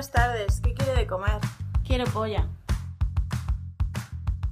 Buenas tardes, ¿qué quiere de comer? Quiero polla.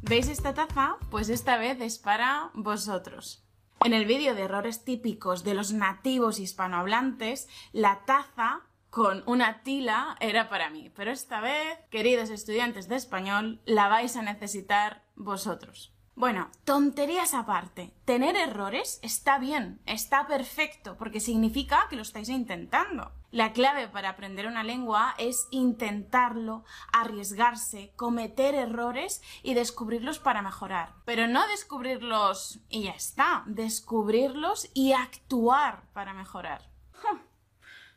¿Veis esta taza? Pues esta vez es para vosotros. En el vídeo de errores típicos de los nativos hispanohablantes, la taza con una tila era para mí, pero esta vez, queridos estudiantes de español, la vais a necesitar vosotros. Bueno, tonterías aparte, tener errores está bien, está perfecto, porque significa que lo estáis intentando. La clave para aprender una lengua es intentarlo, arriesgarse, cometer errores y descubrirlos para mejorar. Pero no descubrirlos y ya está, descubrirlos y actuar para mejorar.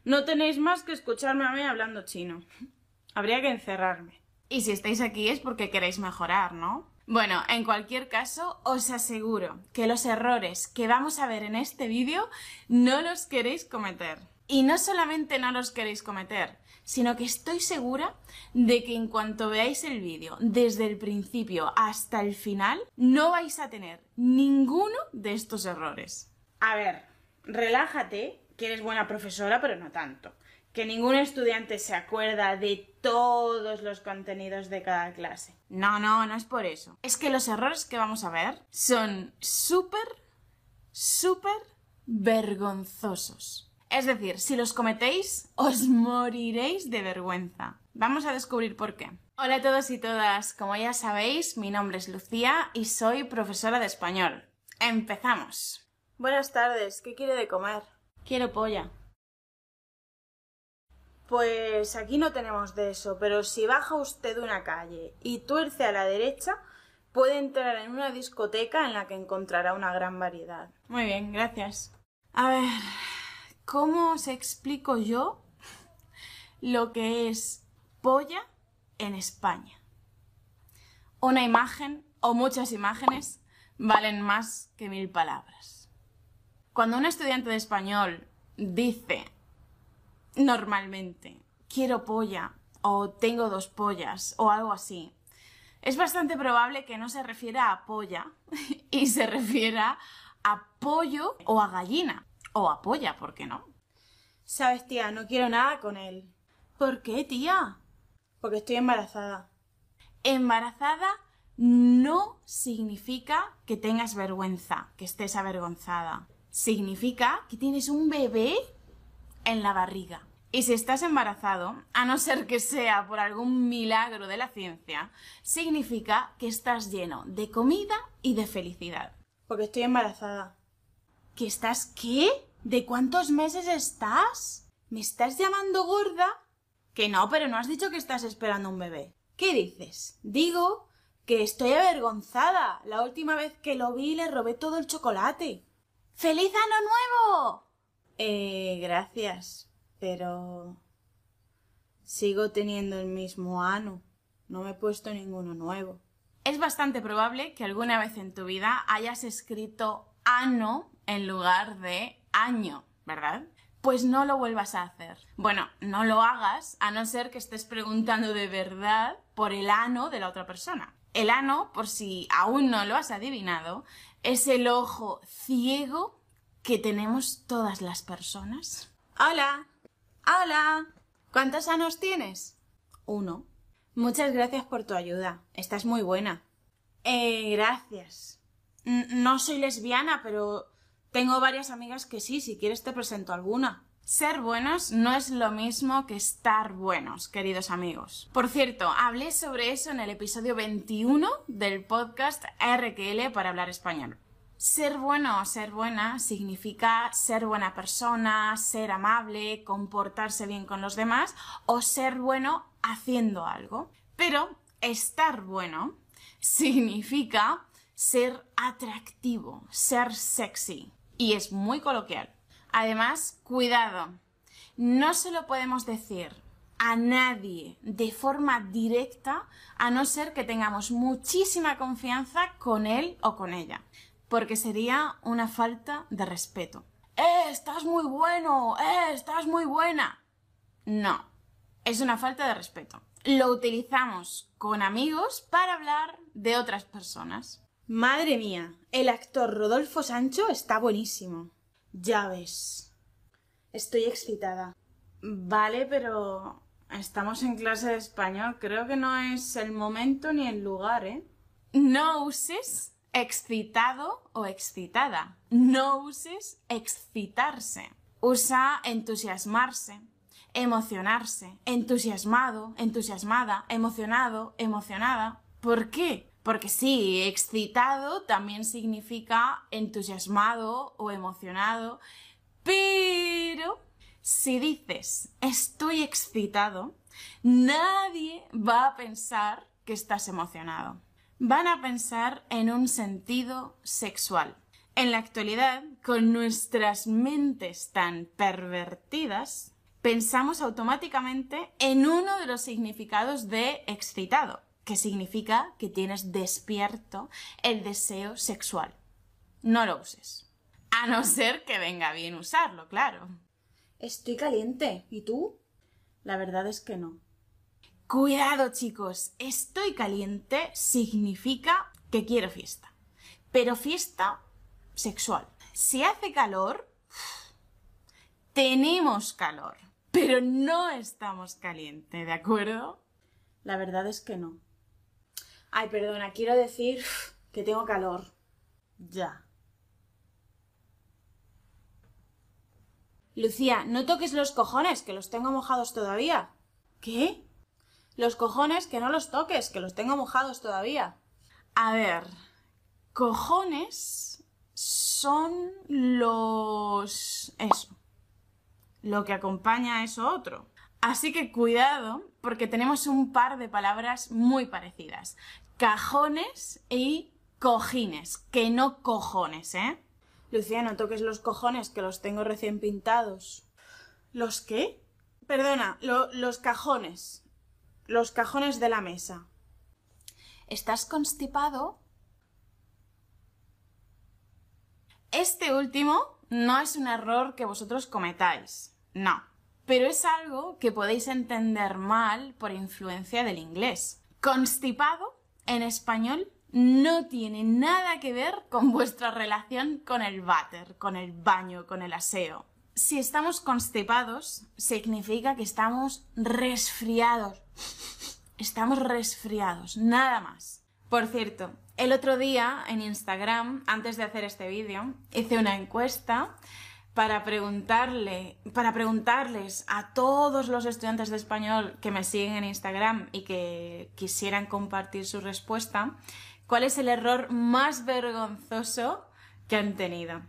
No tenéis más que escucharme a mí hablando chino. Habría que encerrarme. Y si estáis aquí es porque queréis mejorar, ¿no? Bueno, en cualquier caso, os aseguro que los errores que vamos a ver en este vídeo no los queréis cometer. Y no solamente no los queréis cometer, sino que estoy segura de que en cuanto veáis el vídeo desde el principio hasta el final, no vais a tener ninguno de estos errores. A ver, relájate, que eres buena profesora, pero no tanto que ningún estudiante se acuerda de todos los contenidos de cada clase. No, no, no es por eso. Es que los errores que vamos a ver son súper, súper vergonzosos. Es decir, si los cometéis, os moriréis de vergüenza. Vamos a descubrir por qué. Hola a todos y todas. Como ya sabéis, mi nombre es Lucía y soy profesora de español. Empezamos. Buenas tardes, ¿qué quiere de comer? Quiero polla. Pues aquí no tenemos de eso, pero si baja usted una calle y tuerce a la derecha, puede entrar en una discoteca en la que encontrará una gran variedad. Muy bien, gracias. A ver, ¿cómo os explico yo lo que es polla en España? Una imagen o muchas imágenes valen más que mil palabras. Cuando un estudiante de español dice normalmente quiero polla o tengo dos pollas o algo así. Es bastante probable que no se refiera a polla y se refiera a pollo o a gallina o a polla, ¿por qué no? Sabes, tía, no quiero nada con él. ¿Por qué, tía? Porque estoy embarazada. Embarazada no significa que tengas vergüenza, que estés avergonzada. Significa que tienes un bebé en la barriga. Y si estás embarazado, a no ser que sea por algún milagro de la ciencia, significa que estás lleno de comida y de felicidad. Porque estoy embarazada. ¿Que estás qué? ¿De cuántos meses estás? ¿Me estás llamando gorda? Que no, pero no has dicho que estás esperando un bebé. ¿Qué dices? Digo que estoy avergonzada. La última vez que lo vi le robé todo el chocolate. ¡Feliz año nuevo! Eh, gracias, pero sigo teniendo el mismo ano. No me he puesto ninguno nuevo. Es bastante probable que alguna vez en tu vida hayas escrito ano en lugar de año, ¿verdad? Pues no lo vuelvas a hacer. Bueno, no lo hagas a no ser que estés preguntando de verdad por el ano de la otra persona. El ano, por si aún no lo has adivinado, es el ojo ciego que tenemos todas las personas. Hola. Hola. ¿Cuántos años tienes? Uno. Muchas gracias por tu ayuda. Estás muy buena. Eh, gracias. No soy lesbiana, pero tengo varias amigas que sí. Si quieres te presento alguna. Ser buenos no es lo mismo que estar buenos, queridos amigos. Por cierto, hablé sobre eso en el episodio 21 del podcast RQL para hablar español. Ser bueno o ser buena significa ser buena persona, ser amable, comportarse bien con los demás o ser bueno haciendo algo. Pero estar bueno significa ser atractivo, ser sexy. Y es muy coloquial. Además, cuidado, no se lo podemos decir a nadie de forma directa a no ser que tengamos muchísima confianza con él o con ella porque sería una falta de respeto. ¡Eh, estás muy bueno! ¡Eh, estás muy buena! No, es una falta de respeto. Lo utilizamos con amigos para hablar de otras personas. Madre mía, el actor Rodolfo Sancho está buenísimo. Ya ves. Estoy excitada. Vale, pero Estamos en clase de español, creo que no es el momento ni el lugar, ¿eh? No uses excitado o excitada. No uses excitarse. Usa entusiasmarse, emocionarse, entusiasmado, entusiasmada, emocionado, emocionada. ¿Por qué? Porque sí, excitado también significa entusiasmado o emocionado, pero si dices estoy excitado, nadie va a pensar que estás emocionado. Van a pensar en un sentido sexual. En la actualidad, con nuestras mentes tan pervertidas, pensamos automáticamente en uno de los significados de excitado que significa que tienes despierto el deseo sexual. No lo uses. A no ser que venga bien usarlo, claro. Estoy caliente. ¿Y tú? La verdad es que no. Cuidado, chicos. Estoy caliente significa que quiero fiesta. Pero fiesta sexual. Si hace calor, tenemos calor. Pero no estamos caliente, ¿de acuerdo? La verdad es que no. Ay, perdona, quiero decir que tengo calor. Ya. Lucía, no toques los cojones, que los tengo mojados todavía. ¿Qué? Los cojones, que no los toques, que los tengo mojados todavía. A ver, cojones son los... eso. Lo que acompaña a eso otro. Así que cuidado, porque tenemos un par de palabras muy parecidas. Cajones y cojines, que no cojones, ¿eh? Lucía, no toques los cojones, que los tengo recién pintados. ¿Los qué? Perdona, los cajones. Los cajones de la mesa. ¿Estás constipado? Este último no es un error que vosotros cometáis. No pero es algo que podéis entender mal por influencia del inglés. Constipado, en español, no tiene nada que ver con vuestra relación con el váter, con el baño, con el aseo. Si estamos constipados, significa que estamos resfriados. Estamos resfriados, nada más. Por cierto, el otro día en Instagram, antes de hacer este vídeo, hice una encuesta para preguntarle, para preguntarles a todos los estudiantes de español que me siguen en Instagram y que quisieran compartir su respuesta, cuál es el error más vergonzoso que han tenido.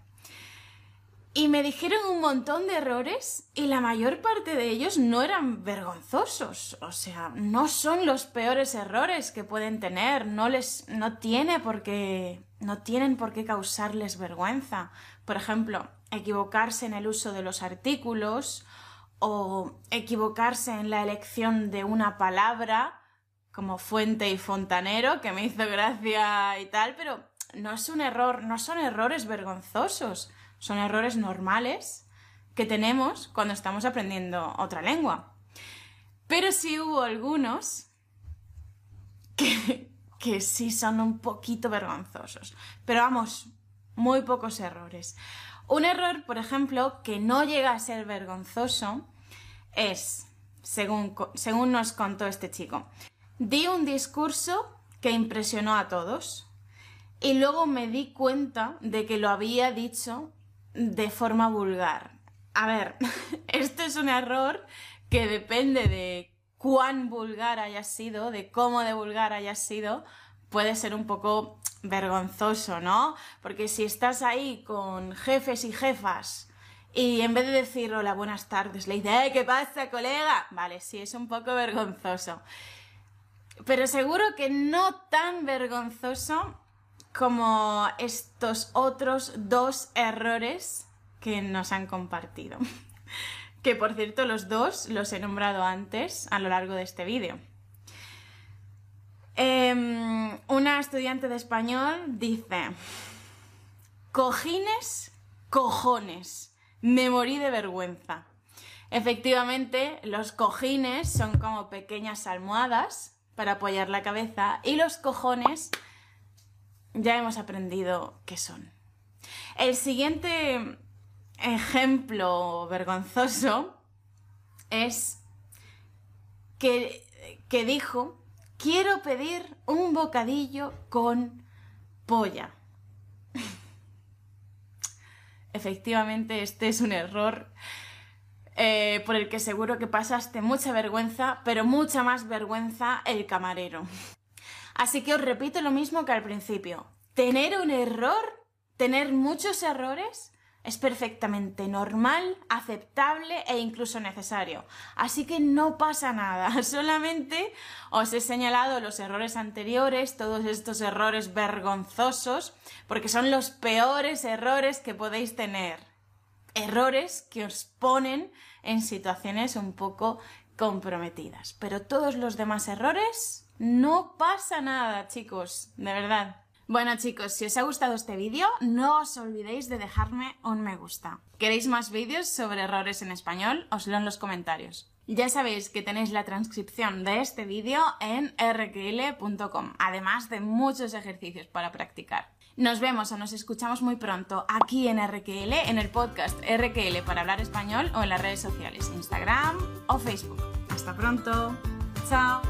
Y me dijeron un montón de errores y la mayor parte de ellos no eran vergonzosos. O sea, no son los peores errores que pueden tener. No les, no tiene por qué, no tienen por qué causarles vergüenza. Por ejemplo, equivocarse en el uso de los artículos o equivocarse en la elección de una palabra como fuente y fontanero, que me hizo gracia y tal, pero no es un error, no son errores vergonzosos, son errores normales que tenemos cuando estamos aprendiendo otra lengua. Pero sí hubo algunos que, que sí son un poquito vergonzosos. Pero vamos, muy pocos errores. Un error, por ejemplo, que no llega a ser vergonzoso es, según, según nos contó este chico, di un discurso que impresionó a todos y luego me di cuenta de que lo había dicho de forma vulgar. A ver, esto es un error que depende de cuán vulgar haya sido, de cómo de vulgar haya sido, puede ser un poco vergonzoso, ¿no? Porque si estás ahí con jefes y jefas y en vez de decir hola, buenas tardes, le dices, ¿qué pasa, colega? Vale, sí, es un poco vergonzoso. Pero seguro que no tan vergonzoso como estos otros dos errores que nos han compartido. que por cierto, los dos los he nombrado antes a lo largo de este vídeo. Em, una estudiante de español dice, cojines, cojones, me morí de vergüenza. Efectivamente, los cojines son como pequeñas almohadas para apoyar la cabeza y los cojones ya hemos aprendido qué son. El siguiente ejemplo vergonzoso es que, que dijo, quiero pedir un bocadillo con polla. Efectivamente, este es un error eh, por el que seguro que pasaste mucha vergüenza, pero mucha más vergüenza el camarero. Así que os repito lo mismo que al principio. Tener un error, tener muchos errores, es perfectamente normal, aceptable e incluso necesario. Así que no pasa nada. Solamente os he señalado los errores anteriores, todos estos errores vergonzosos, porque son los peores errores que podéis tener. Errores que os ponen en situaciones un poco comprometidas. Pero todos los demás errores, no pasa nada, chicos. De verdad. Bueno chicos, si os ha gustado este vídeo, no os olvidéis de dejarme un me gusta. ¿Queréis más vídeos sobre errores en español? Os leo en los comentarios. Ya sabéis que tenéis la transcripción de este vídeo en rql.com, además de muchos ejercicios para practicar. Nos vemos o nos escuchamos muy pronto aquí en RQL, en el podcast RQL para hablar español o en las redes sociales, Instagram o Facebook. Hasta pronto. Chao.